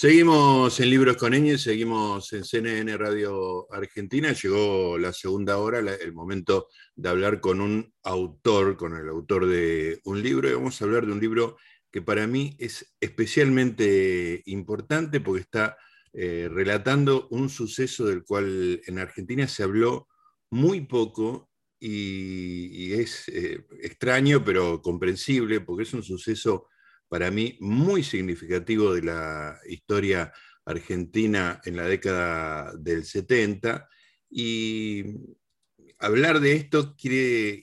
Seguimos en Libros con Eñe, seguimos en CNN Radio Argentina. Llegó la segunda hora, el momento de hablar con un autor, con el autor de un libro. Y vamos a hablar de un libro que para mí es especialmente importante porque está eh, relatando un suceso del cual en Argentina se habló muy poco y, es eh, extraño pero comprensible porque es un suceso para mí muy significativo de la historia argentina en la década del 70 y hablar de esto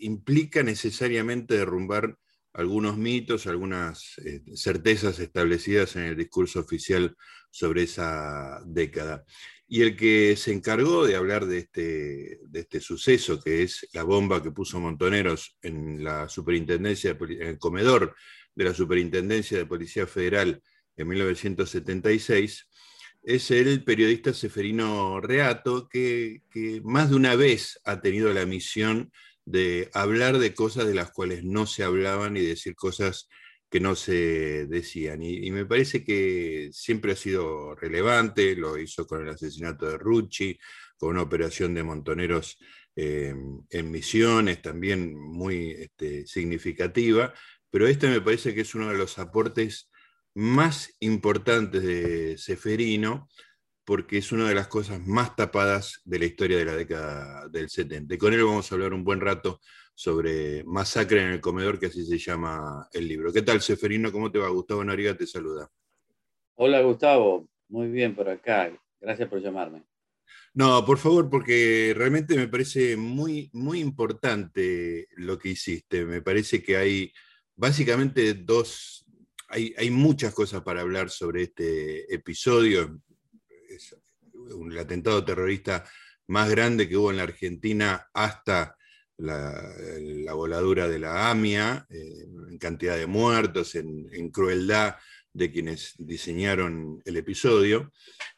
implica necesariamente derrumbar algunos mitos, algunas eh, certezas establecidas en el discurso oficial sobre esa década. Y el que se encargó de hablar de este, de este suceso, que es la bomba que puso Montoneros en la superintendencia, en el comedor de la Superintendencia de Policía Federal en 1976, es el periodista Seferino Reato, que, más de una vez ha tenido la misión de hablar de cosas de las cuales no se hablaban y decir cosas que no se decían. Y, me parece que siempre ha sido relevante, lo hizo con el asesinato de Rucci, con una operación de montoneros eh, en Misiones, también muy este, significativa, pero este me parece que es uno de los aportes más importantes de Seferino, porque es una de las cosas más tapadas de la historia de la década del 70. Y con él vamos a hablar un buen rato sobre Masacre en el Comedor, que así se llama el libro. ¿Qué tal, Seferino? ¿Cómo te va? Gustavo Noriga te saluda. Hola, Gustavo. Muy bien por acá. Gracias por llamarme. No, por favor, porque realmente me parece muy, muy importante lo que hiciste. Me parece que hay básicamente dos, hay, muchas cosas para hablar sobre este episodio. Es el atentado terrorista más grande que hubo en la Argentina hasta la, voladura de la AMIA, eh, en cantidad de muertos, en, crueldad de quienes diseñaron el episodio.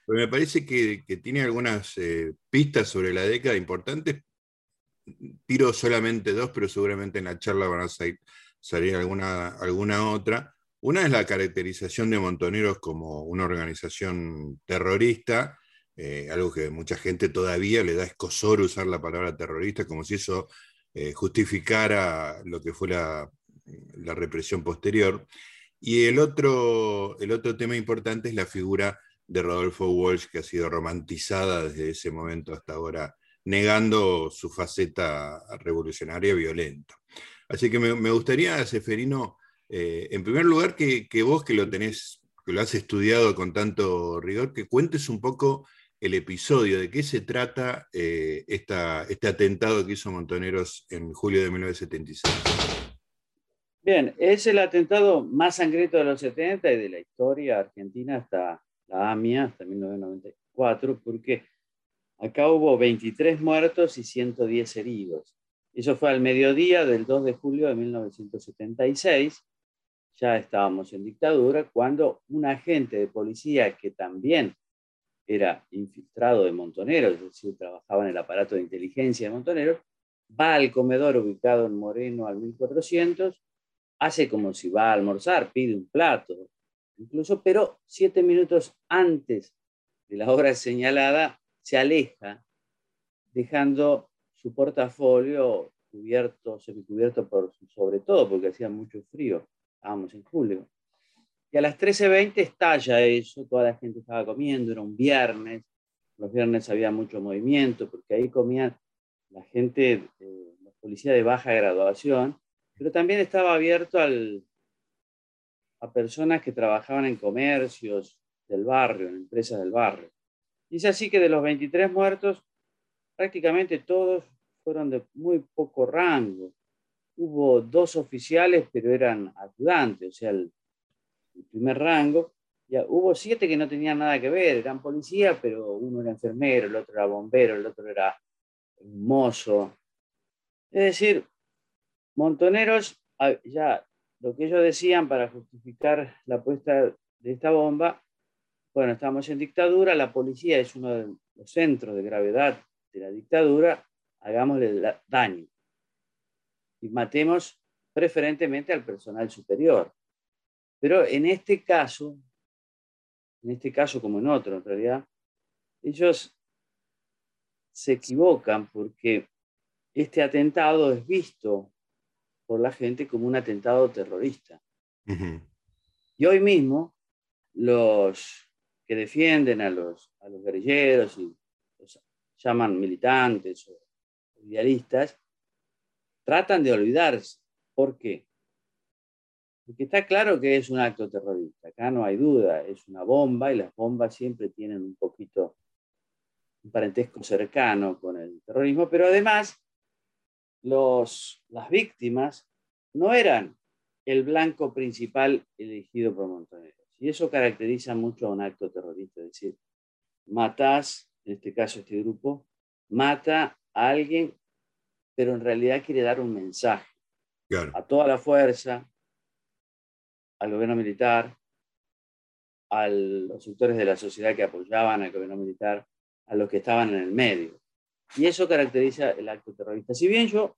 Pero me parece que, tiene algunas eh, pistas sobre la década importantes. Tiro solamente dos, pero seguramente en la charla van a salir salir alguna, alguna otra. Una es la caracterización de Montoneros como una organización terrorista, eh, algo que mucha gente todavía le da escosor usar la palabra terrorista, como si eso eh, justificara lo que fue la, represión posterior. Y el otro, el otro tema importante es la figura de Rodolfo Walsh, que ha sido romantizada desde ese momento hasta ahora, negando su faceta revolucionaria violenta. Así que me, gustaría, Seferino, eh, en primer lugar, que, vos que lo tenés, que lo has estudiado con tanto rigor, que cuentes un poco el episodio, de qué se trata eh, este atentado que hizo Montoneros en julio de 1976. Bien, es el atentado más sangriento de los 70 y de la historia argentina hasta la AMIA, hasta 1994, porque acá hubo 23 muertos y 110 heridos. Eso fue al mediodía del 2 de julio de 1976. Ya estábamos en dictadura cuando un agente de policía que también era infiltrado de Montoneros, es decir, trabajaba en el aparato de inteligencia de Montoneros, va al comedor ubicado en Moreno al 1400, hace como si va a almorzar, pide un plato, incluso, pero siete minutos antes de la hora señalada se aleja, dejando su portafolio cubierto, semicubierto por sobre todo porque hacía mucho frío, estábamos en julio. Y a las 13.20 estalla eso, toda la gente estaba comiendo, era un viernes, los viernes había mucho movimiento porque ahí comían la gente, eh, la policía de baja graduación, pero también estaba abierto al, a personas que trabajaban en comercios del barrio, en empresas del barrio. Y es así que de los 23 muertos, prácticamente todos fueron de muy poco rango. Hubo dos oficiales, pero eran ayudantes, o sea, el, primer rango. Ya, hubo siete que no tenían nada que ver, eran policías, pero uno era enfermero, el otro era bombero, el otro era mozo. Es decir, montoneros, ya lo que ellos decían para justificar la puesta de esta bomba, bueno, estamos en dictadura, la policía es uno de los centros de gravedad de la dictadura, hagámosle daño y matemos preferentemente al personal superior. Pero en este caso, en este caso como en otro en realidad, ellos se equivocan porque este atentado es visto por la gente como un atentado terrorista. Y hoy mismo los que defienden a los, a los guerrilleros y los llaman militantes o idealistas, tratan de olvidarse. ¿Por qué? Porque está claro que es un acto terrorista, acá no hay duda, es una bomba y las bombas siempre tienen un poquito un parentesco cercano con el terrorismo, pero además los, las víctimas no eran el blanco principal elegido por Montoneros. Y eso caracteriza mucho a un acto terrorista, es decir, matás, en este caso este grupo, mata a alguien, pero en realidad quiere dar un mensaje a toda la fuerza, al gobierno militar, a los sectores de la sociedad que apoyaban al gobierno militar, a los que estaban en el medio. Y eso caracteriza el acto terrorista. Si bien yo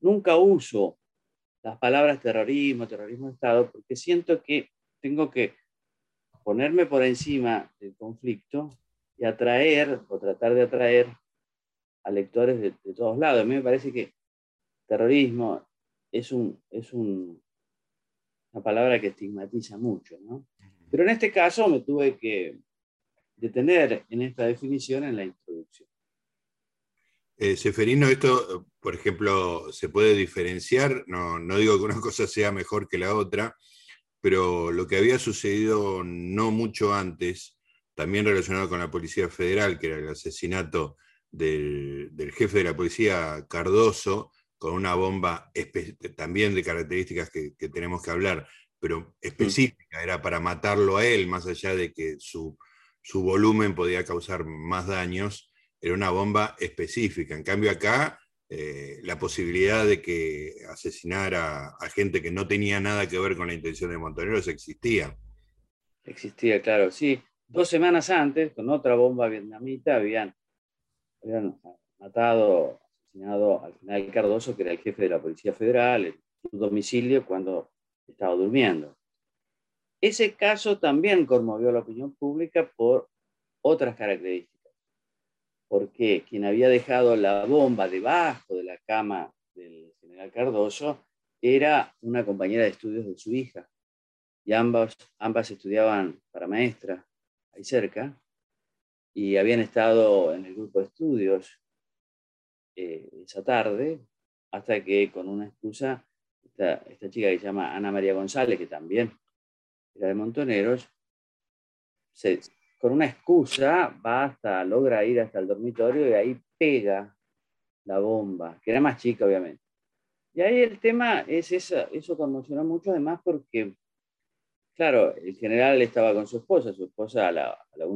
nunca uso las palabras terrorismo, terrorismo de Estado, porque siento que tengo que ponerme por encima del conflicto y atraer o tratar de atraer a lectores de, todos lados. A mí me parece que terrorismo es, un, es un, una palabra que estigmatiza mucho, ¿no? Pero en este caso me tuve que detener en esta definición en la introducción. Eh, Seferino, esto, por ejemplo, se puede diferenciar, no, no digo que una cosa sea mejor que la otra, pero lo que había sucedido no mucho antes, también relacionado con la Policía Federal, que era el asesinato del, jefe de la policía Cardoso, con una bomba también de características que, tenemos que hablar, pero específica, era para matarlo a él, más allá de que su, su volumen podía causar más daños, era una bomba específica. En cambio acá, eh, la posibilidad de que asesinara a gente que no tenía nada que ver con la intención de Montoneros existía. Existía, claro, sí. Dos semanas antes, con otra bomba vietnamita, habían, habían matado, asesinado al general Cardoso, que era el jefe de la Policía Federal, en su domicilio cuando estaba durmiendo. Ese caso también conmovió a la opinión pública por otras características porque quien había dejado la bomba debajo de la cama del general Cardoso era una compañera de estudios de su hija. Y ambas, ambas estudiaban para maestra ahí cerca y habían estado en el grupo de estudios eh, esa tarde hasta que con una excusa, esta, esta chica que se llama Ana María González, que también era de Montoneros, se, con una excusa va hasta, logra ir hasta el dormitorio y ahí pega la bomba, que era más chica obviamente. Y ahí el tema es esa, eso conmocionó mucho además porque, claro, el general estaba con su esposa, su esposa a la, a la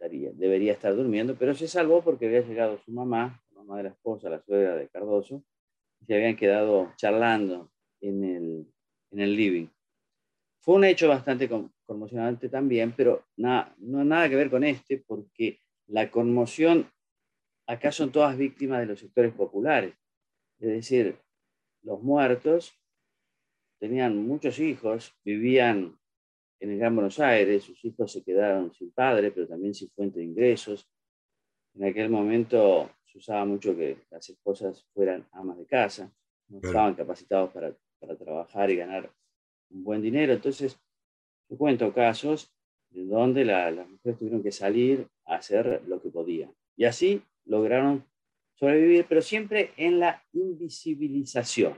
1.30 debería estar durmiendo, pero se salvó porque había llegado su mamá, la mamá de la esposa, la suegra de Cardoso, y se habían quedado charlando en el, en el living. Fue un hecho bastante conmocionante también, pero nada, no nada que ver con este, porque la conmoción acá son todas víctimas de los sectores populares. Es decir, los muertos tenían muchos hijos, vivían en el Gran Buenos Aires, sus hijos se quedaron sin padre, pero también sin fuente de ingresos. En aquel momento se usaba mucho que las esposas fueran amas de casa, no estaban capacitados para, para trabajar y ganar un buen dinero. Entonces, yo cuento casos de donde las mujeres tuvieron que salir a hacer lo que podían. Y así lograron sobrevivir, pero siempre en la invisibilización.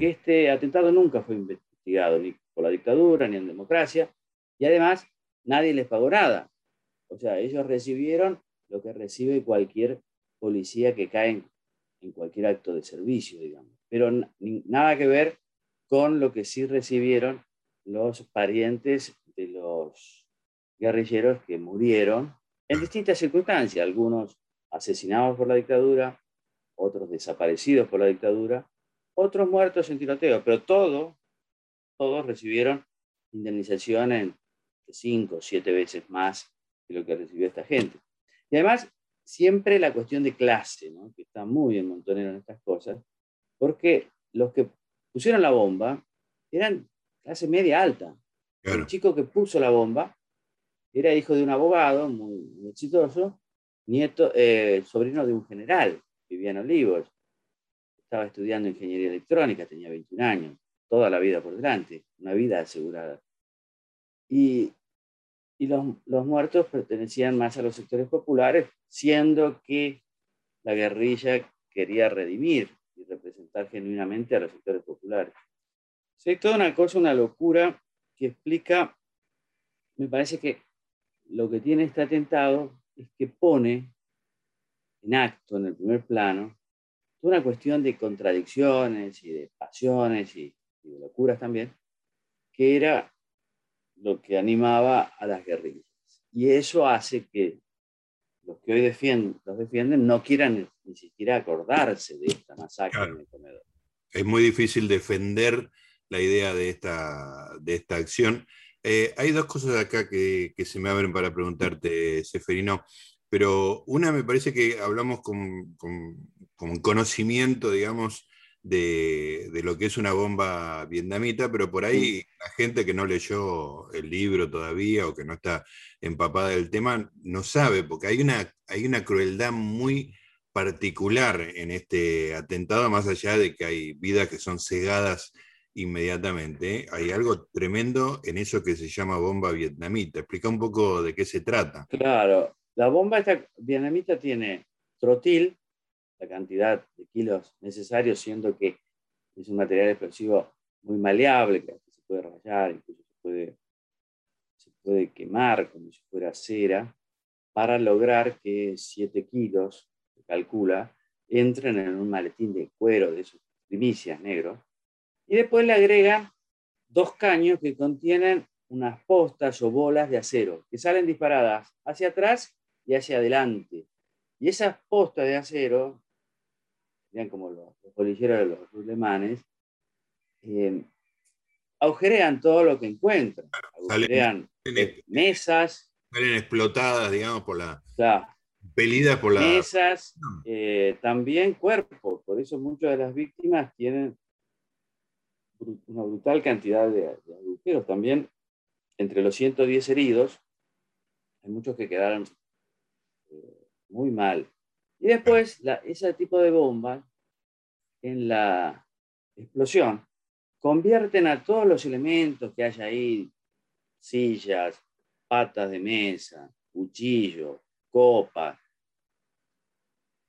Este atentado nunca fue ni por la dictadura ni en democracia, y además nadie les pagó nada. O sea, ellos recibieron lo que recibe cualquier policía que cae en, cualquier acto de servicio, digamos. Pero nada que ver con lo que sí recibieron los parientes de los guerrilleros que murieron en distintas circunstancias, algunos asesinados por la dictadura, otros desaparecidos por la dictadura, otros muertos en tiroteo, pero todos, todos recibieron indemnizaciones de cinco o siete veces más que lo que recibió esta gente. Y además, siempre la cuestión de clase, que está muy en montonero en estas cosas, porque los que pusieron la bomba eran clase media alta. El chico que puso la bomba era hijo de un abogado muy, exitoso, nieto, eh, sobrino de un general, vivía en Olivos. Estaba estudiando ingeniería electrónica, tenía 21 años, toda la vida por delante, una vida asegurada. Y, y los, los muertos pertenecían más a los sectores populares, siendo que la guerrilla quería redimir y representar genuinamente a los sectores populares. Es toda una cosa, una locura que explica, me parece que lo que tiene este atentado es que pone en acto, en el primer plano, una cuestión de contradicciones y de pasiones y, de locuras también, que era lo que animaba a las guerrillas. Y eso hace que los que hoy defienden, los defienden no quieran ni siquiera acordarse de esta masacre en el comedor. Es muy difícil defender la idea de esta, de esta acción. Eh, hay dos cosas acá que, se me abren para preguntarte, Seferino, pero una me parece que hablamos con, conocimiento, digamos, de, lo que es una bomba vietnamita, pero por ahí la gente que no leyó el libro todavía o que no está empapada del tema no sabe, porque hay una, hay una crueldad muy particular en este atentado, más allá de que hay vidas que son cegadas inmediatamente. Hay algo tremendo en eso que se llama bomba vietnamita. Explica un poco de qué se trata. Claro, la bomba esta vietnamita tiene trotil, la cantidad de kilos necesarios, siendo que es un material explosivo muy maleable, que se puede rayar, incluso se puede, se puede quemar como si fuera cera, para lograr que 7 kilos, se calcula, entren en un maletín de cuero de sus primicias negros y después le agrega dos caños que contienen unas postas o bolas de acero que salen disparadas hacia atrás y hacia adelante. Y esas postas de acero, serían como los, los de los rulemanes, eh, agujerean todo lo que encuentran. Agujerean mesas. Salen explotadas, digamos, por la. Pelidas por la. Mesas, eh, también cuerpos. Por eso muchas de las víctimas tienen una brutal cantidad de, agujeros. También entre los 110 heridos, hay muchos que quedaron eh, muy mal. Y después, ese tipo de bombas, en la explosión, convierten a todos los elementos que hay ahí, sillas, patas de mesa, cuchillo, copa,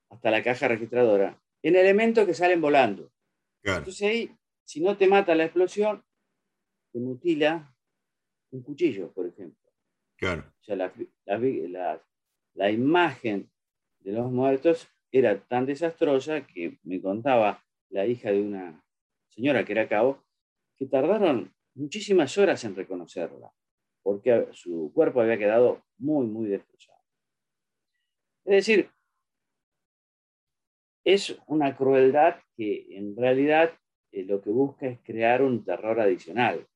hasta la caja registradora, en elementos que salen volando. Entonces ahí si no te mata la explosión, te mutila un cuchillo, por ejemplo. Claro. O sea, la, imagen de los muertos era tan desastrosa que me contaba la hija de una señora que era cabo, que tardaron muchísimas horas en reconocerla, porque su cuerpo había quedado muy, muy destrozado. Es decir, es una crueldad que en realidad eh, lo que busca es crear un terror adicional.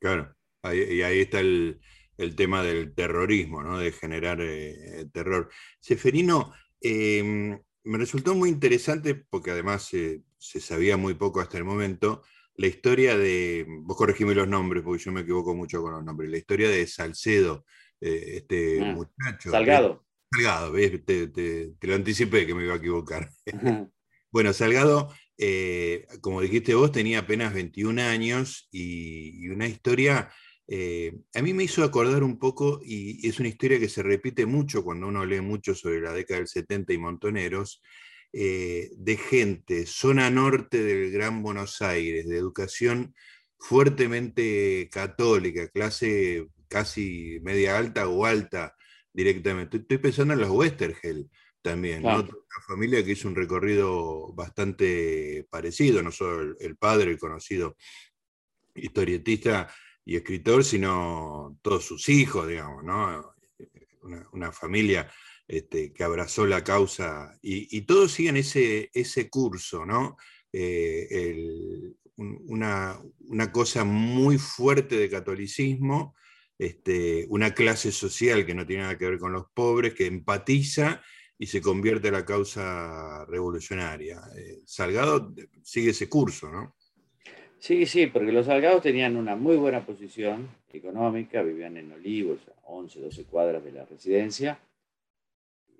Claro, y ahí está el, tema del terrorismo, ¿no? de generar eh, terror. Seferino, em, me resultó muy interesante, porque además se sabía muy poco hasta el momento, la historia de, vos corregime los nombres, porque yo me equivoco mucho con los nombres, la historia de Salcedo, eh, este ah, muchacho. Salgado. Salgado, Te, te, lo anticipé que me iba a equivocar. Bueno, Salgado, eh, como dijiste vos, tenía apenas 21 años y, una historia, eh, a mí me hizo acordar un poco, y es una historia que se repite mucho cuando uno lee mucho sobre la década del 70 y Montoneros, eh, de gente, zona norte del Gran Buenos Aires, de educación fuertemente católica, clase casi media alta o alta directamente. Estoy pensando en los Westergel también, Una familia que hizo un recorrido bastante parecido, no solo el, padre, el conocido historietista y escritor, sino todos sus hijos, digamos, ¿no? Una, familia este, que abrazó la causa y, todos siguen ese, ese curso, ¿no? Eh, una, cosa muy fuerte de catolicismo, este, una clase social que no tiene nada que ver con los pobres, que empatiza y se convierte en la causa revolucionaria. Eh, Salgado sigue ese curso, ¿no? Sí, sí, porque los salgados tenían una muy buena posición económica, vivían en Olivos, a 11, 12 cuadras de la residencia,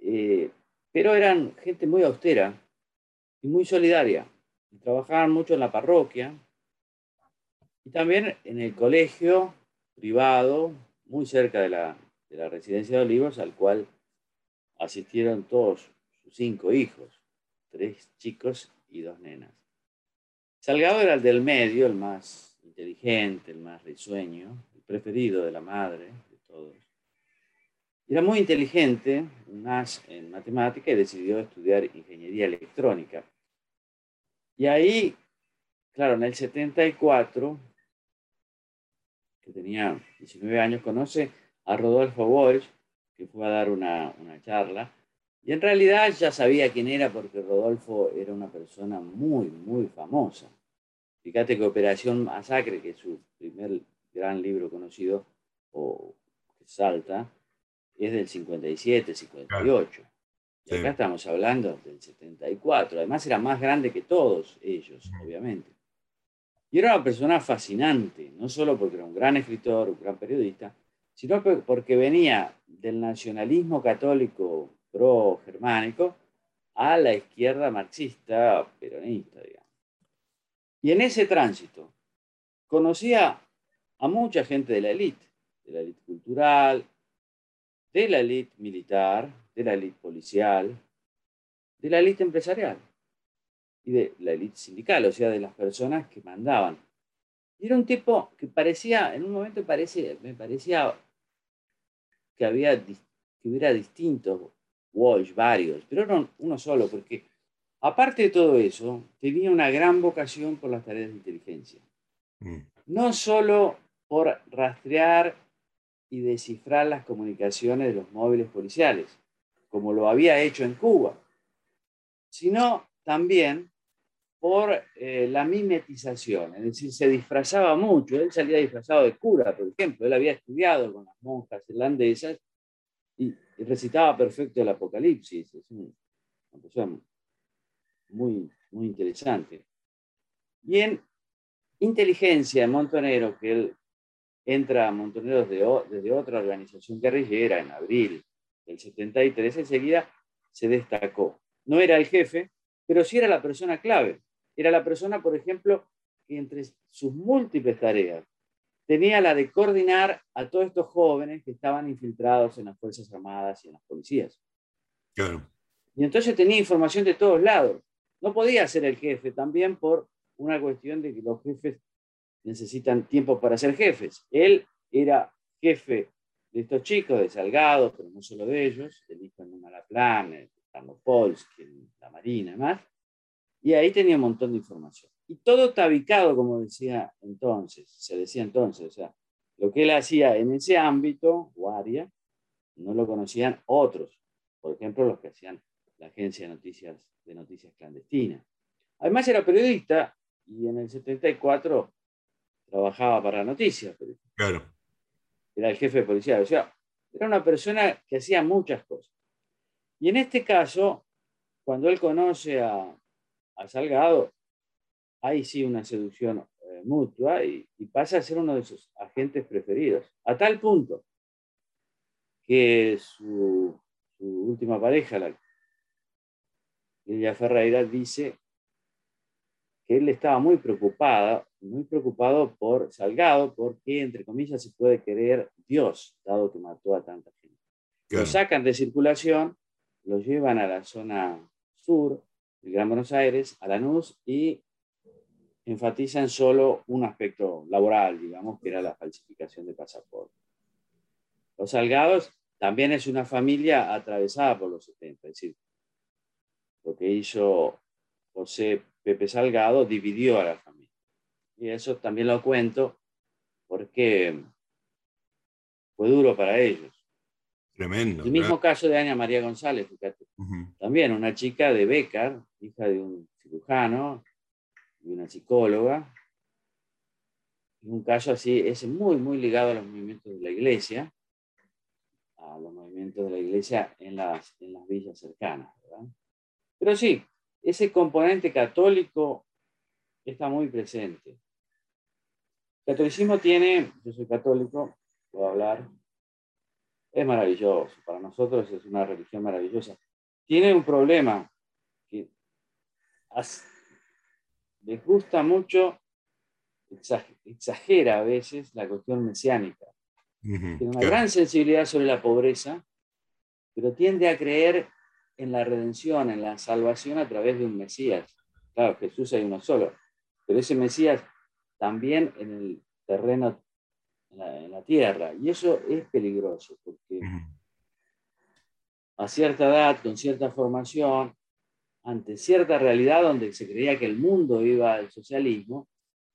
eh, pero eran gente muy austera y muy solidaria. Trabajaban mucho en la parroquia y también en el colegio privado, muy cerca de la, de la residencia de Olivos, al cual asistieron todos sus cinco hijos, tres chicos y dos nenas. Salgado era el del medio, el más inteligente, el más risueño, el preferido de la madre de todos. Era muy inteligente, más en matemática, y decidió estudiar ingeniería electrónica. Y ahí, claro, en el 74, que tenía 19 años, conoce a Rodolfo Walsh, que fue a dar una, una charla, y en realidad ya sabía quién era porque Rodolfo era una persona muy, muy famosa. Fíjate que Operación Masacre, que es su primer gran libro conocido, o que salta, es del 57, 58. Y acá estamos hablando del 74. Además era más grande que todos ellos, obviamente. Y era una persona fascinante, no solo porque era un gran escritor, un gran periodista, sino porque venía del nacionalismo católico pro-germánico a la izquierda marxista peronista, digamos. Y en ese tránsito conocía a mucha gente de la élite, de la élite cultural, de la élite militar, de la élite policial, de la élite empresarial y de la élite sindical, o sea, de las personas que mandaban. Y era un tipo que parecía, en un momento parece, me parecía que, había, que hubiera distintos Walsh, varios, pero no uno solo, porque aparte de todo eso, tenía una gran vocación por las tareas de inteligencia. Mm. No solo por rastrear y descifrar las comunicaciones de los móviles policiales, como lo había hecho en Cuba, sino también por eh, la mimetización, es decir, se disfrazaba mucho, él salía disfrazado de cura, por ejemplo, él había estudiado con las monjas irlandesas y, recitaba perfecto el Apocalipsis, es una persona muy, muy interesante. Y en inteligencia, en Montonero, que él entra a Montoneros desde otra organización guerrillera en abril del 73, enseguida se destacó. No era el jefe, pero sí era la persona clave. Era la persona, por ejemplo, que entre sus múltiples tareas tenía la de coordinar a todos estos jóvenes que estaban infiltrados en las Fuerzas Armadas y en las policías. Claro. Y entonces tenía información de todos lados. No podía ser el jefe, también por una cuestión de que los jefes necesitan tiempo para ser jefes. Él era jefe de estos chicos, de Salgado, pero no solo de ellos, el hijo en Malaplan, Carlos Polsky, la Marina y más. Y ahí tenía un montón de información. Y todo tabicado, como decía entonces, se decía entonces, o sea, lo que él hacía en ese ámbito o área, no lo conocían otros, por ejemplo, los que hacían la agencia de noticias, de noticias clandestinas. Además era periodista y en el 74 trabajaba para noticias. Claro. Era el jefe de policía. O sea, era una persona que hacía muchas cosas. Y en este caso, cuando él conoce a, a Salgado, hay sí una seducción eh, mutua y, pasa a ser uno de sus agentes preferidos. A tal punto que su, última pareja, la, Lilia Ferreira, dice que él estaba muy preocupada, muy preocupado por Salgado, porque, entre comillas, se puede querer Dios, dado que mató a tanta gente. Lo sacan de circulación, lo llevan a la zona sur, del Gran Buenos Aires, a Lanús, y enfatizan solo un aspecto laboral, digamos, que era la falsificación de pasaporte. Los Salgados también es una familia atravesada por los 70, es decir, lo que hizo José Pepe Salgado dividió a la familia. Y eso también lo cuento porque fue duro para ellos. Tremendo. El mismo caso de Ana María González, fíjate. También una chica de Becar, hija de un cirujano, y una psicóloga. un caso así es muy, muy ligado a los movimientos de la iglesia, a los movimientos de la iglesia en las, en las villas cercanas. Pero sí, ese componente católico está muy presente. El catolicismo tiene, yo soy católico, puedo hablar, es maravilloso, para nosotros es una religión maravillosa. Tiene un problema que les gusta mucho, exagera a veces la cuestión mesiánica. Tiene una gran sensibilidad sobre la pobreza, pero tiende a creer en la redención, en la salvación a través de un Mesías. Claro, Jesús hay uno solo, pero ese Mesías también en el terreno, en la, tierra. Y eso es peligroso, porque a cierta edad, con cierta formación, ante cierta realidad donde se creía que el mundo iba al socialismo,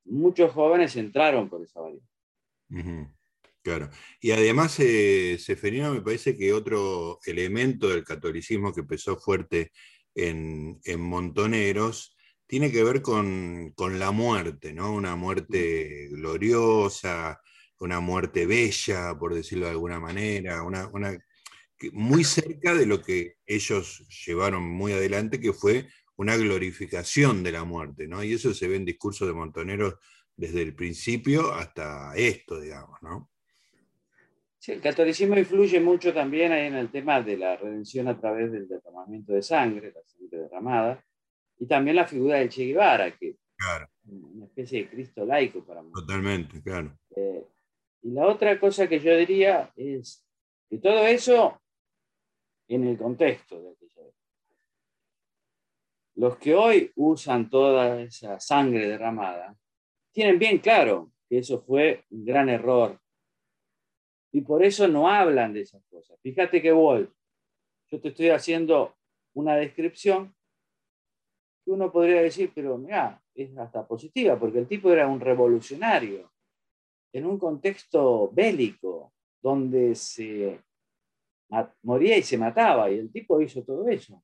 muchos jóvenes entraron por esa variante. Claro. Y además, eh, Seferino, me parece que otro elemento del catolicismo que empezó fuerte en, Montoneros tiene que ver con, la muerte, ¿no? Una muerte gloriosa, una muerte bella, por decirlo de alguna manera, una, muy cerca de lo que ellos llevaron muy adelante, que fue una glorificación de la muerte, ¿no? Y eso se ve en discursos de Montoneros desde el principio hasta esto, digamos, ¿no? Sí, el catolicismo influye mucho también ahí en el tema de la redención a través del derramamiento de sangre, la sangre derramada, y también la figura de Che Guevara, que claro. es una especie de Cristo laico para mí. Totalmente, claro. Eh, y la otra cosa que yo diría es que todo eso en el contexto de aquella época. Los que hoy usan toda esa sangre derramada tienen bien claro que eso fue un gran error y por eso no hablan de esas cosas. Fíjate que Wolf, yo te estoy haciendo una descripción que uno podría decir, pero mira, es hasta positiva, porque el tipo era un revolucionario en un contexto bélico, donde se moría y se mataba, y el tipo hizo todo eso.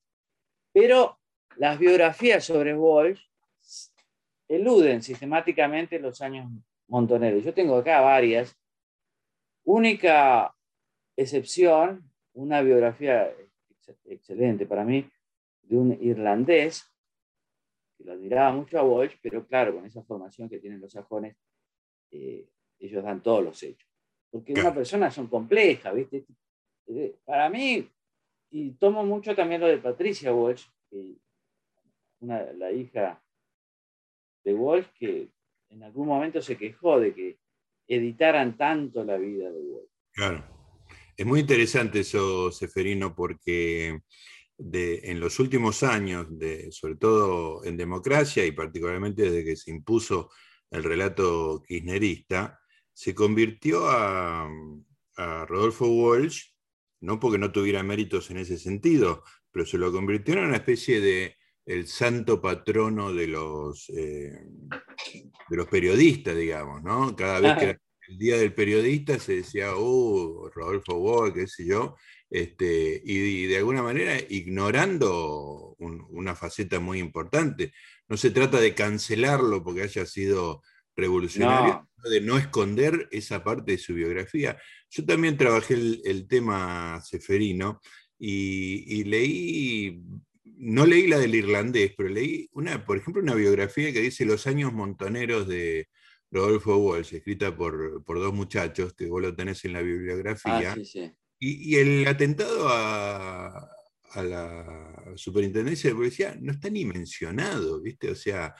Pero las biografías sobre Wolf eluden sistemáticamente los años montoneros. Yo tengo acá varias Única excepción, una biografía excelente para mí, de un irlandés, que lo admiraba mucho a Walsh, pero claro, con esa formación que tienen los sajones, eh, ellos dan todos los hechos. Porque una persona son complejas, ¿viste? Eh, para mí, y tomo mucho también lo de Patricia Walsh, la hija de Walsh, que en algún momento se quejó de que editaran tanto la vida de Wolf. Claro. Es muy interesante eso, Seferino, porque en los últimos años, sobre todo en democracia y particularmente desde que se impuso el relato kirchnerista, se convirtió a, Rodolfo Walsh, no porque no tuviera méritos en ese sentido, pero se lo convirtió en una especie de el santo patrono de los, eh, de los periodistas, digamos, ¿no? Cada vez que era el día del periodista se decía, uh, Rodolfo Boa, qué sé yo, este, y, de alguna manera ignorando una faceta muy importante. No se trata de cancelarlo porque haya sido revolucionario, de no esconder esa parte de su biografía. Yo también trabajé el, tema seferino y, y leí no leí la del irlandés, pero leí, una, por ejemplo, una biografía que dice Los años montoneros de Rodolfo Walsh, escrita por, dos muchachos, que vos lo tenés en la bibliografía. Ah, y, el atentado a, la superintendencia de policía no está ni mencionado, ¿viste? O sea,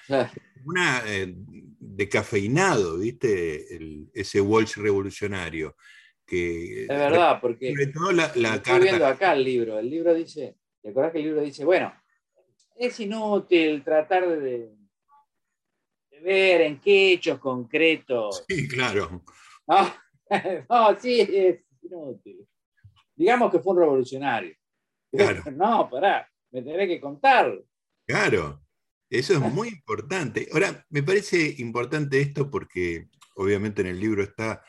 una eh, decafeinado, ¿viste? ese Walsh revolucionario. Que, es verdad, porque estoy viendo acá el libro. El libro dice, ¿Te acuerdas que el libro dice, bueno, es inútil tratar de, ver en qué hechos concretos. Sí, claro. No, sí, es inútil. Digamos que fue un revolucionario. Claro. No, pará, me tenés que contar. Claro, eso es muy importante. Ahora, me parece importante esto porque obviamente en el libro está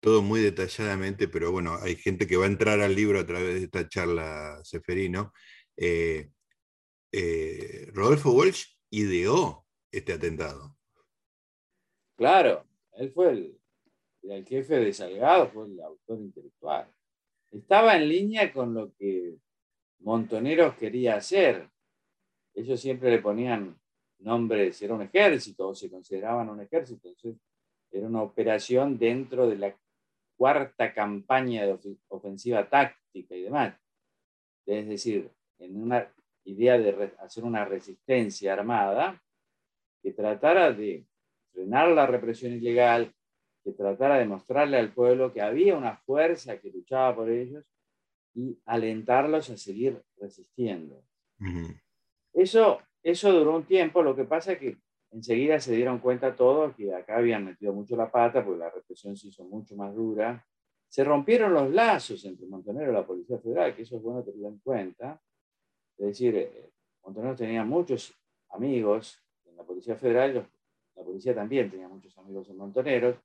todo muy detalladamente, pero bueno, hay gente que va a entrar al libro a través de esta charla, Seferino, eh, eh, Rodolfo Walsh ideó este atentado. Claro, él fue el, jefe de Salgado, fue el autor intelectual. Estaba en línea con lo que Montoneros quería hacer. Ellos siempre le ponían nombres, era un ejército, o se consideraban un ejército. Entonces, era una operación dentro de la cuarta campaña de ofensiva táctica y demás. Es decir, en una idea de hacer una resistencia armada que tratara de frenar la represión ilegal, que tratara de mostrarle al pueblo que había una fuerza que luchaba por ellos y alentarlos a seguir resistiendo. eso, eso duró un tiempo, lo que pasa es que enseguida se dieron cuenta todos que acá habían metido mucho la pata porque la represión se hizo mucho más dura. Se rompieron los lazos entre Montonero y la Policía Federal, que eso es bueno tenerlo en cuenta. Es decir, eh, Montonero tenía muchos amigos en la Policía Federal, la policía también tenía muchos amigos en Montoneros.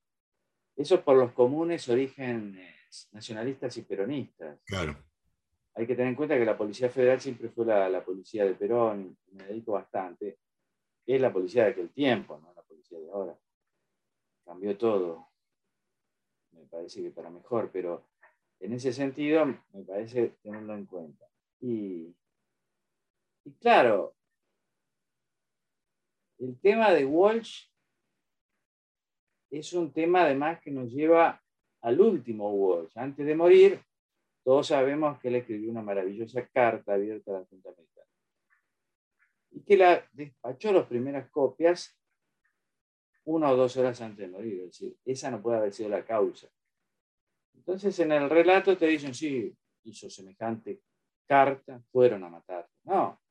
Eso por los comunes orígenes nacionalistas y peronistas. Claro. Hay que tener en cuenta que la Policía Federal siempre fue la, la policía de Perón, y me dedico bastante es la policía de aquel tiempo, no la policía de ahora. Cambió todo. Me parece que para mejor, pero en ese sentido me parece tenerlo en cuenta. Y, y claro, el tema de Walsh es un tema además que nos lleva al último Walsh. Antes de morir, todos sabemos que él escribió una maravillosa carta abierta a la Junta Militar y que la despachó las primeras copias una o dos horas antes de morir. Es decir, esa no puede haber sido la causa. Entonces, en el relato te dicen, sí, hizo semejante carta, fueron a matar. No,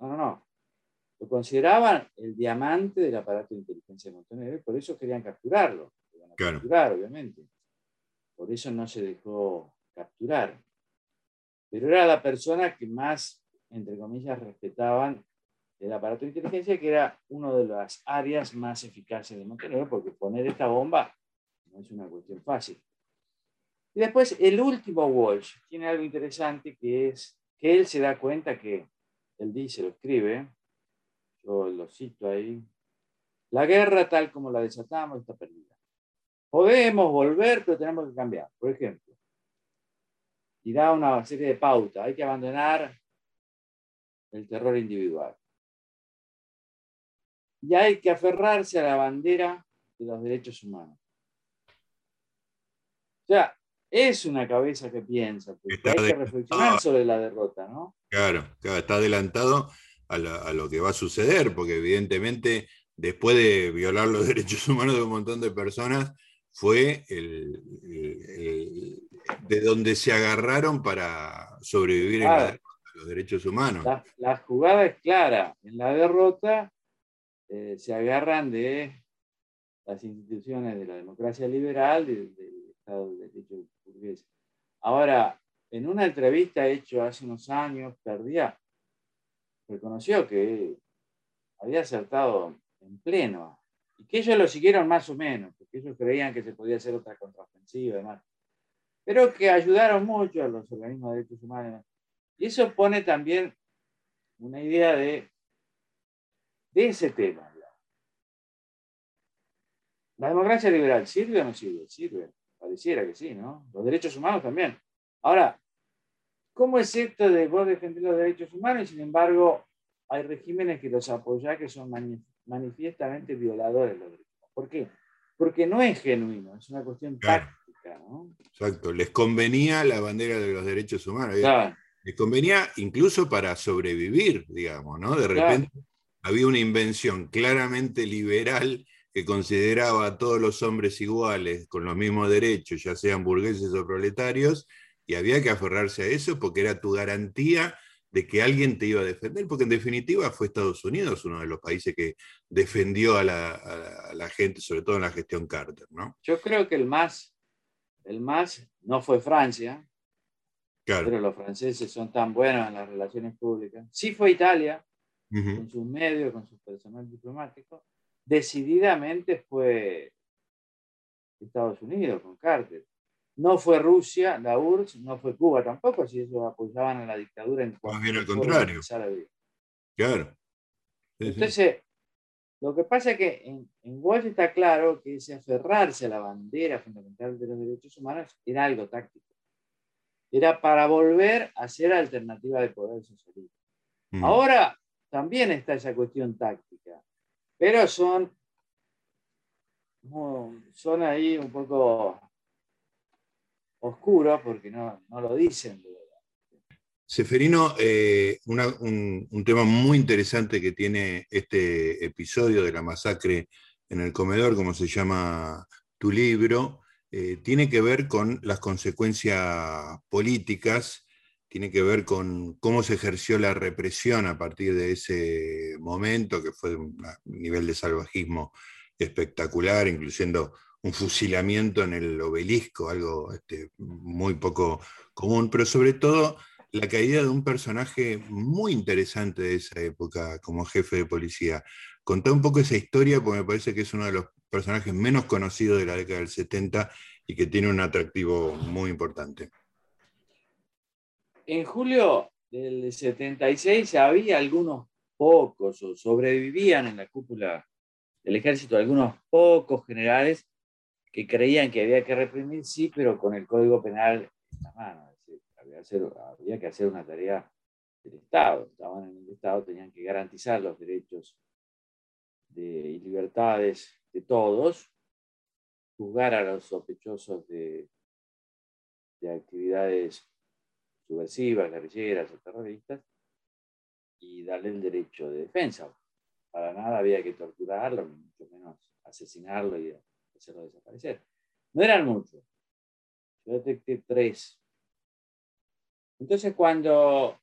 no, no, no. Lo consideraban el diamante del aparato de inteligencia de Montenegro y por eso querían capturarlo. Querían capturar, obviamente. Por eso no se dejó capturar. Pero era la persona que más, entre comillas, respetaban del aparato de inteligencia, que era una de las áreas más eficaces de Montenegro, porque poner esta bomba no es una cuestión fácil. Y después, el último Walsh tiene algo interesante, que es que él se da cuenta que, él dice, lo escribe, yo lo cito ahí, la guerra tal como la desatamos está perdida. Podemos volver, pero tenemos que cambiar. Por ejemplo, y da una serie de pautas. Hay que abandonar el terror individual y hay que aferrarse a la bandera de los derechos humanos. O sea, es una cabeza que piensa, porque hay que reflexionar sobre la derrota, ¿no? Claro, está adelantado a, lo que va a suceder, porque evidentemente después de violar los derechos humanos de un montón de personas, fue el, de donde se agarraron para sobrevivir en la los derechos humanos. La, la, jugada es clara. En la derrota eh, se agarran de las instituciones de la democracia liberal, del, Estado de Derecho burgués. Ahora, en una entrevista hecha hace unos años, Perdía reconoció que había acertado en pleno y que ellos lo siguieron más o menos, ellos creían que se podía hacer otra contraofensiva y demás, pero que ayudaron mucho a los organismos de derechos humanos. Y eso pone también una idea de de ese tema. ¿La democracia liberal sirve o no sirve? Sirve. Pareciera que sí, ¿no? Los derechos humanos también. Ahora, ¿cómo es esto de vos defender los derechos humanos y sin embargo hay regímenes que los apoyan que son manifiestamente violadores de los derechos humanos? ¿Por qué? Porque no es genuino, es una cuestión táctica, ¿no? Exacto, les convenía la bandera de los derechos humanos. Les convenía incluso para sobrevivir, digamos, ¿no? De repente había una invención claramente liberal que consideraba a todos los hombres iguales, con los mismos derechos, ya sean burgueses o proletarios, y había que aferrarse a eso porque era tu garantía de que alguien te iba a defender, porque en definitiva fue Estados Unidos uno de los países que defendió a la, gente, sobre todo en la gestión Carter. ¿no? Yo creo que el más, el más no fue Francia, pero los franceses son tan buenos en las relaciones públicas. Sí fue Italia, con sus medios, con su personal diplomático, decididamente fue Estados Unidos con Carter. No fue Rusia, la URSS, no fue Cuba tampoco, si ellos apoyaban a la dictadura en Más bien al contrario. Claro. Entonces, lo que pasa es que en, en Walsh está claro que ese aferrarse a la bandera fundamental de los derechos humanos era algo táctico. Era para volver a ser alternativa de poder socialista. Ahora también está esa cuestión táctica, pero son son ahí un poco oscuros porque no, lo dicen. Seferino, eh, un, tema muy interesante que tiene este episodio de la masacre en el comedor, como se llama tu libro, eh, tiene que ver con las consecuencias políticas, tiene que ver con cómo se ejerció la represión a partir de ese momento, que fue un nivel de salvajismo espectacular, incluyendo un fusilamiento en el obelisco, algo este, muy poco común, pero sobre todo la caída de un personaje muy interesante de esa época como jefe de policía. Contá un poco esa historia porque me parece que es uno de los personajes menos conocidos de la década del 70 y que tiene un atractivo muy importante. En julio del 76 había algunos pocos o sobrevivían en la cúpula del ejército algunos pocos generales que creían que había que reprimir, sí, pero con el Código Penal en la mano. había, que hacer una tarea del Estado. Estaban en el Estado, tenían que garantizar los derechos y libertades de todos, juzgar a los sospechosos de, de actividades subversivas, guerrilleras o terroristas y darle el derecho de defensa. Para nada había que torturarlo, mucho menos asesinarlo y hacerlo desaparecer. No eran muchos. Yo detecté tres. Entonces, cuando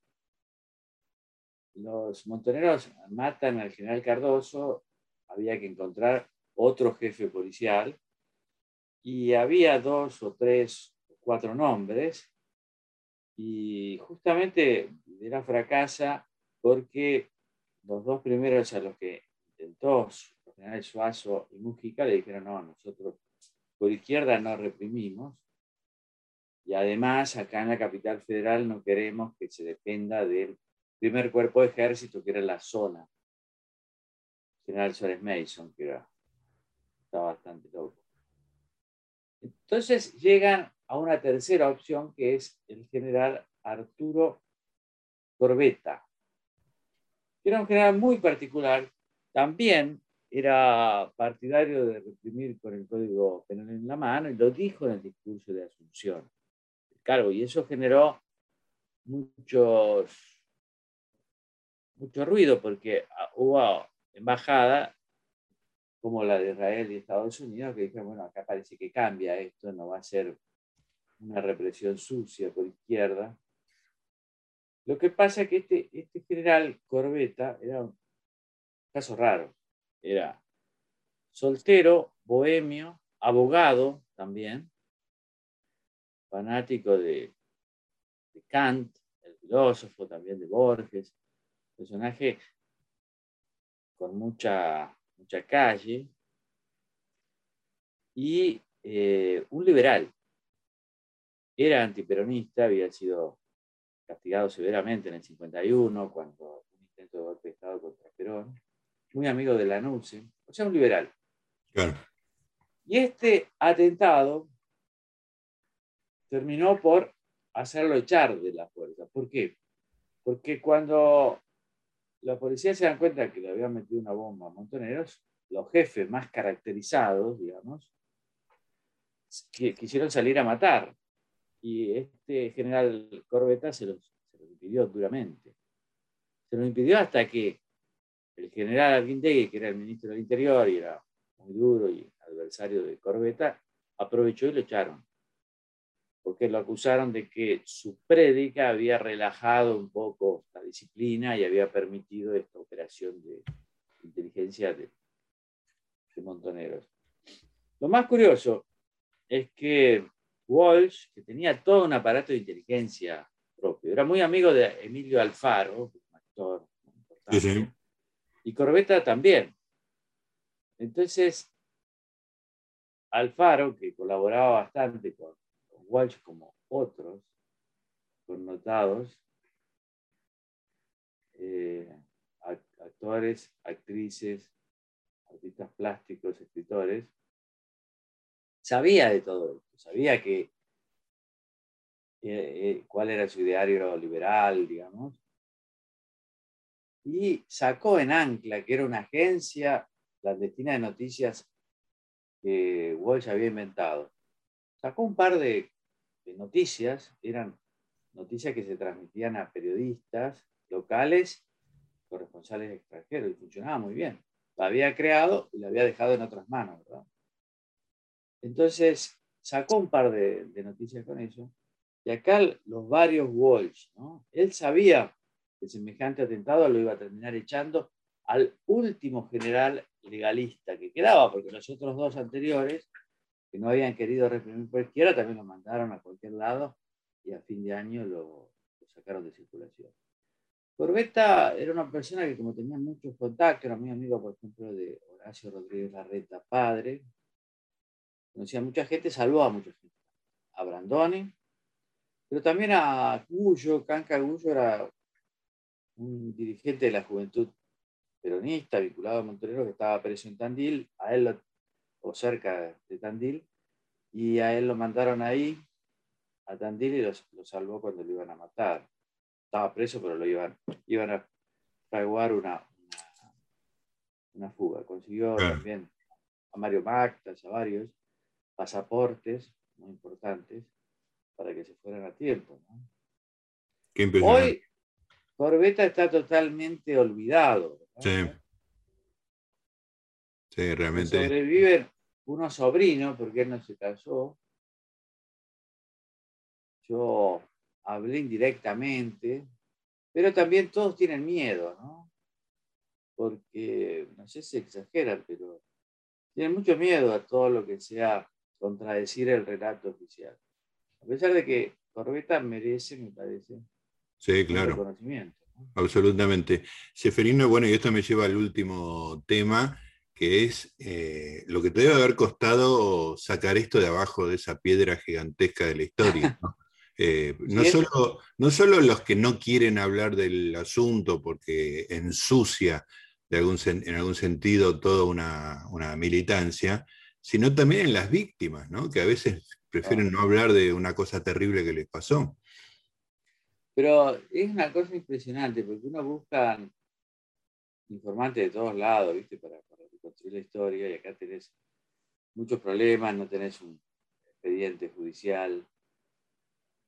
los montoneros matan al general Cardoso, había que encontrar otro jefe policial y había dos o tres o cuatro nombres y justamente era fracasa porque los dos primeros a los que intentó, generales Suazo y Mujica, le dijeron, no, nosotros por izquierda no reprimimos y además acá en la capital federal no queremos que se dependa del primer cuerpo de ejército que era la zona. General Suárez Mason, que era, estaba bastante loco. Entonces llegan a una tercera opción que es el general Arturo Corbeta. Era un general muy particular, también era partidario de reprimir con el Código Penal en la mano y lo dijo en el discurso de Asunción cargo y eso generó muchos, mucho ruido porque hubo embajada como la de Israel y Estados Unidos que dijeron, bueno, acá parece que cambia esto, no va a ser una represión sucia por izquierda. Lo que pasa es que este, este general Corbeta era un caso raro. Era soltero, bohemio, abogado también, fanático de, Kant, el filósofo también de Borges, personaje con mucha, mucha calle y eh, un liberal. Era antiperonista, había sido castigado severamente en el 51 cuando un intento de golpe de Estado contra Perón, muy amigo de la NUCE, o sea, un liberal. Y este atentado terminó por hacerlo echar de la fuerza. ¿Por qué? Porque cuando la policía se dan cuenta que le habían metido una bomba a Montoneros, los jefes más caracterizados, digamos, quisieron salir a matar. Y este general Corbeta se los, se impidió duramente. Se lo impidió hasta que el general Arguindegui, que era el ministro del Interior y era muy duro y adversario de Corbeta, aprovechó y lo echaron porque lo acusaron de que su prédica había relajado un poco la disciplina y había permitido esta operación de inteligencia de, montoneros. Lo más curioso es que Walsh, que tenía todo un aparato de inteligencia propio, era muy amigo de Emilio Alfaro, un actor importante, y Corbetta también. Entonces, Alfaro, que colaboraba bastante con Walsh como otros connotados, eh, actores, actrices, artistas plásticos, escritores, sabía de todo esto, sabía que eh, eh, cuál era su ideario liberal, digamos, y sacó en Ancla, que era una agencia clandestina de noticias que Walsh había inventado. Sacó un par de, noticias, eran noticias que se transmitían a periodistas locales, corresponsales extranjeros, y funcionaba muy bien. La había creado y la había dejado en otras manos, Entonces, sacó un par de, noticias con eso. Y acá los varios Walsh, ¿no? Él sabía que semejante atentado lo iba a terminar echando al último general legalista que quedaba, porque los otros dos anteriores, que no habían querido reprimir cualquiera, también lo mandaron a cualquier lado y a fin de año lo, sacaron de circulación. Corbetta era una persona que como tenía muchos contactos, era muy amigo, por ejemplo, de Horacio Rodríguez Larreta, padre, conocía a mucha gente, salvó a mucha gente. A Brandoni, pero también a Gullo, Canca Gullo era un dirigente de la juventud peronista vinculado a Montenegro que estaba preso en Tandil, a él o cerca de Tandil, y a él lo mandaron ahí, a Tandil, y lo, salvó cuando lo iban a matar. Estaba preso, pero lo iban, iban a fraguar una, una, fuga. Consiguió también a Mario Mactas, a varios pasaportes muy importantes para que se fueran a tiempo. Hoy Corbeta está totalmente olvidado. Sí. Sí, realmente. Sobreviven unos sobrinos, porque él no se casó. Yo hablé indirectamente, pero también todos tienen miedo, ¿no? Porque, no sé si exageran, pero tienen mucho miedo a todo lo que sea contradecir el relato oficial. A pesar de que Corbeta merece, me parece, sí, claro. reconocimiento. Absolutamente. Seferino, bueno, y esto me lleva al último tema, que es eh, lo que te debe haber costado sacar esto de abajo de esa piedra gigantesca de la historia. ¿no? Eh, solo, no solo los que no quieren hablar del asunto porque ensucia de algún, en algún sentido toda una, una, militancia, sino también en las víctimas, ¿no? que a veces prefieren no hablar de una cosa terrible que les pasó. Pero es una cosa impresionante, porque uno busca informantes de todos lados, ¿viste? Para, para reconstruir la historia, y acá tenés muchos problemas, no tenés un expediente judicial,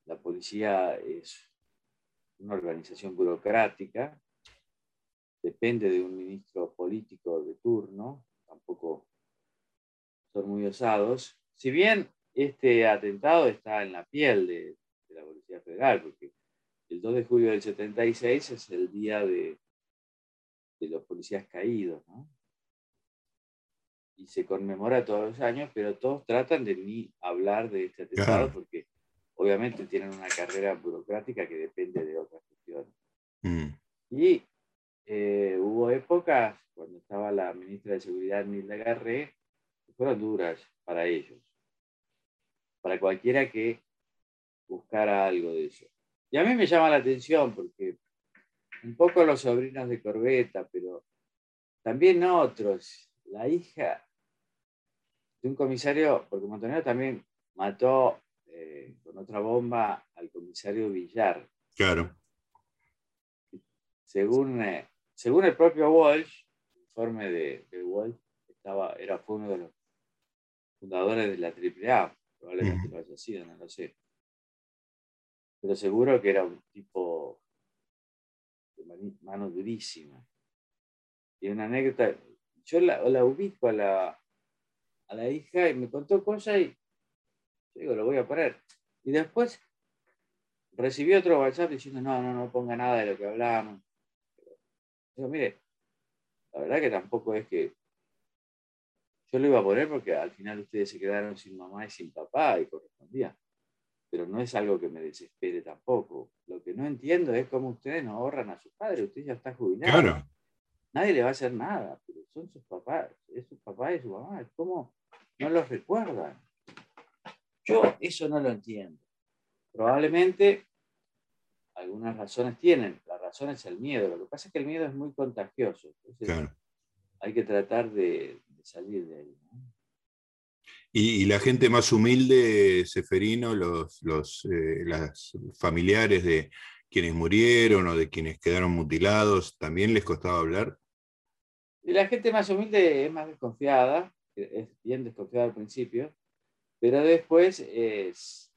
la policía es una organización burocrática, depende de un ministro político de turno, tampoco son muy osados. Si bien este atentado está en la piel de la Policía Federal, porque el 2 de julio del 76 es el día de, de los policías caídos, ¿no? Y se conmemora todos los años, pero todos tratan de ni hablar de este atentado porque obviamente tienen una carrera burocrática que depende de otras cuestiones. Mm. Y eh, hubo épocas cuando estaba la ministra de Seguridad, Nilda Garré, que fueron duras para ellos, para cualquiera que buscara algo de eso. Y a mí me llama la atención porque un poco los sobrinos de Corbeta, pero también otros, la hija de un comisario, porque Montonero también mató eh, con otra bomba al comisario Villar. Claro. Según, eh, según el propio Walsh, el informe de, Walsh, estaba, era, fue uno de los fundadores de la AAA, probablemente lo haya sido, no lo sé pero seguro que era un tipo de mano durísima. Y una anécdota, yo la, ubico a la, a la hija y me contó cosas y yo digo, lo voy a poner. Y después recibí otro WhatsApp diciendo, no, no, no ponga nada de lo que hablamos. Digo, mire, la verdad que tampoco es que yo lo iba a poner porque al final ustedes se quedaron sin mamá y sin papá y correspondía pero no es algo que me desespere tampoco. Lo que no entiendo es cómo ustedes no ahorran a sus padres. Usted ya está jubilado. Nadie le va a hacer nada, pero son sus papás, es su papá y su mamá. ¿Cómo no los recuerdan? Yo eso no lo entiendo. Probablemente algunas razones tienen. La razón es el miedo. Lo que pasa es que el miedo es muy contagioso. hay que tratar de, salir de ahí. Y, la gente más humilde, Seferino, los, los eh, familiares de quienes murieron o de quienes quedaron mutilados, ¿también les costaba hablar? Y la gente más humilde es más desconfiada, es bien desconfiado al principio, pero después es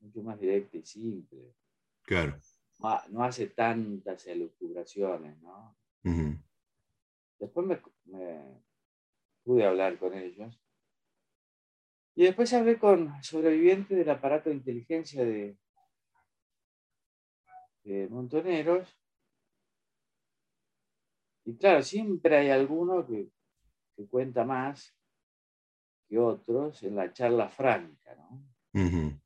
mucho más directa y simple. Claro. No, hace tantas elucubraciones, ¿no? Después me, pude hablar con ellos. Y después hablé con sobrevivientes del aparato de inteligencia de, de Montoneros. Y claro, siempre hay alguno que, que, cuenta más que otros en la charla franca, ¿no?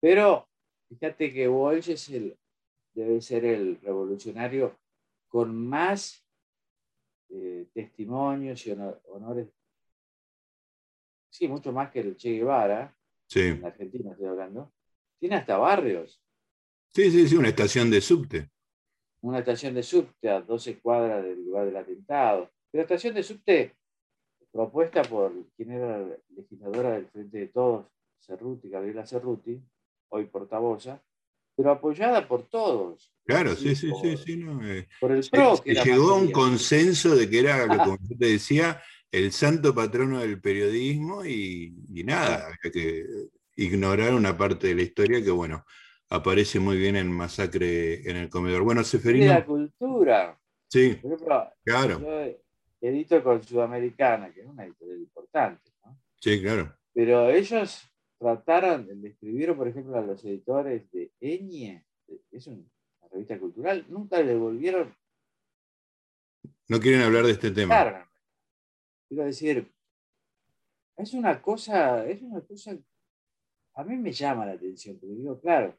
Pero fíjate que Walsh es el, debe ser el revolucionario con más eh, testimonios y honores. Sí, mucho más que el Che Guevara. Sí. En Argentina estoy hablando. Tiene hasta barrios. Sí, sí, sí, una estación de subte. Una estación de subte a 12 cuadras del lugar del atentado. Pero estación de subte propuesta por quien era legisladora del Frente de Todos, Cerruti, Gabriela Cerruti, hoy portavoz, pero apoyada por todos. Claro, sí, sí, sí, sí. No, eh, por el PRO. que llegó a un consenso de que era, como yo te decía, el santo patrono del periodismo y, nada, había que ignorar una parte de la historia que, bueno, aparece muy bien en Masacre en el Comedor. Bueno, Seferino. De la cultura. Sí, claro. Yo edito con Sudamericana, que es una editorial importante, ¿no? Sí, claro. Pero ellos trataron, de escribir, por ejemplo, a los editores de Eñe, es una revista cultural, nunca le devolvieron. No quieren hablar de este tema. Quiero decir, es una cosa, es una cosa, a mí me llama la atención, porque digo, claro,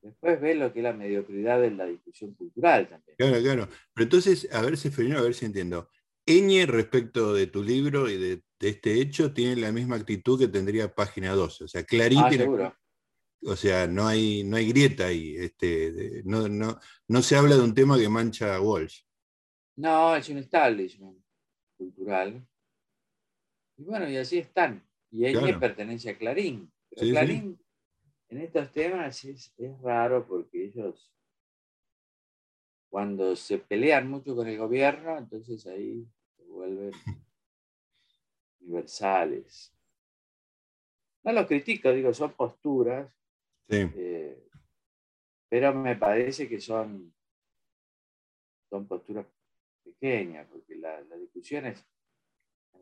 después ves lo que es la mediocridad en la discusión cultural también. Claro, claro. Pero entonces, a ver, Seferino, a ver si entiendo. Eñe, respecto de tu libro y de, este hecho, tiene la misma actitud que tendría página 12. O sea, Clarín ah, O sea, no hay, no hay grieta ahí. Este, no, no, no se habla de un tema que mancha a Walsh. No, es un establishment cultural. Y bueno, y así están. Y Eñe pertenece a Clarín. Pero Clarín en estos temas es, es raro porque ellos cuando se pelean mucho con el gobierno, entonces ahí se vuelven universales. No los critico, digo, son posturas, eh, pero me parece que son, son posturas pequeñas, porque las la discusiones en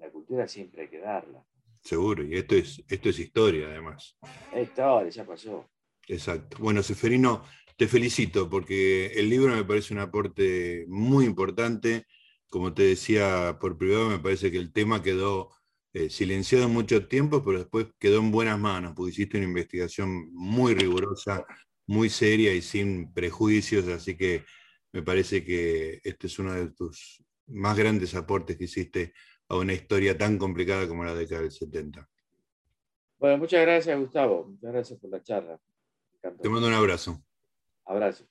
la cultura siempre hay que darlas. Seguro, y esto es, esto es historia además. Es historia, ya pasó. Exacto. Bueno, Seferino, te felicito porque el libro me parece un aporte muy importante. Como te decía por privado, me parece que el tema quedó eh, silenciado mucho tiempo, pero después quedó en buenas manos, porque hiciste una investigación muy rigurosa, muy seria y sin prejuicios, así que me parece que este es uno de tus más grandes aportes que hiciste a una historia tan complicada como la década del 70. Bueno, muchas gracias Gustavo, muchas gracias por la charla. Te mando un abrazo. Abrazo.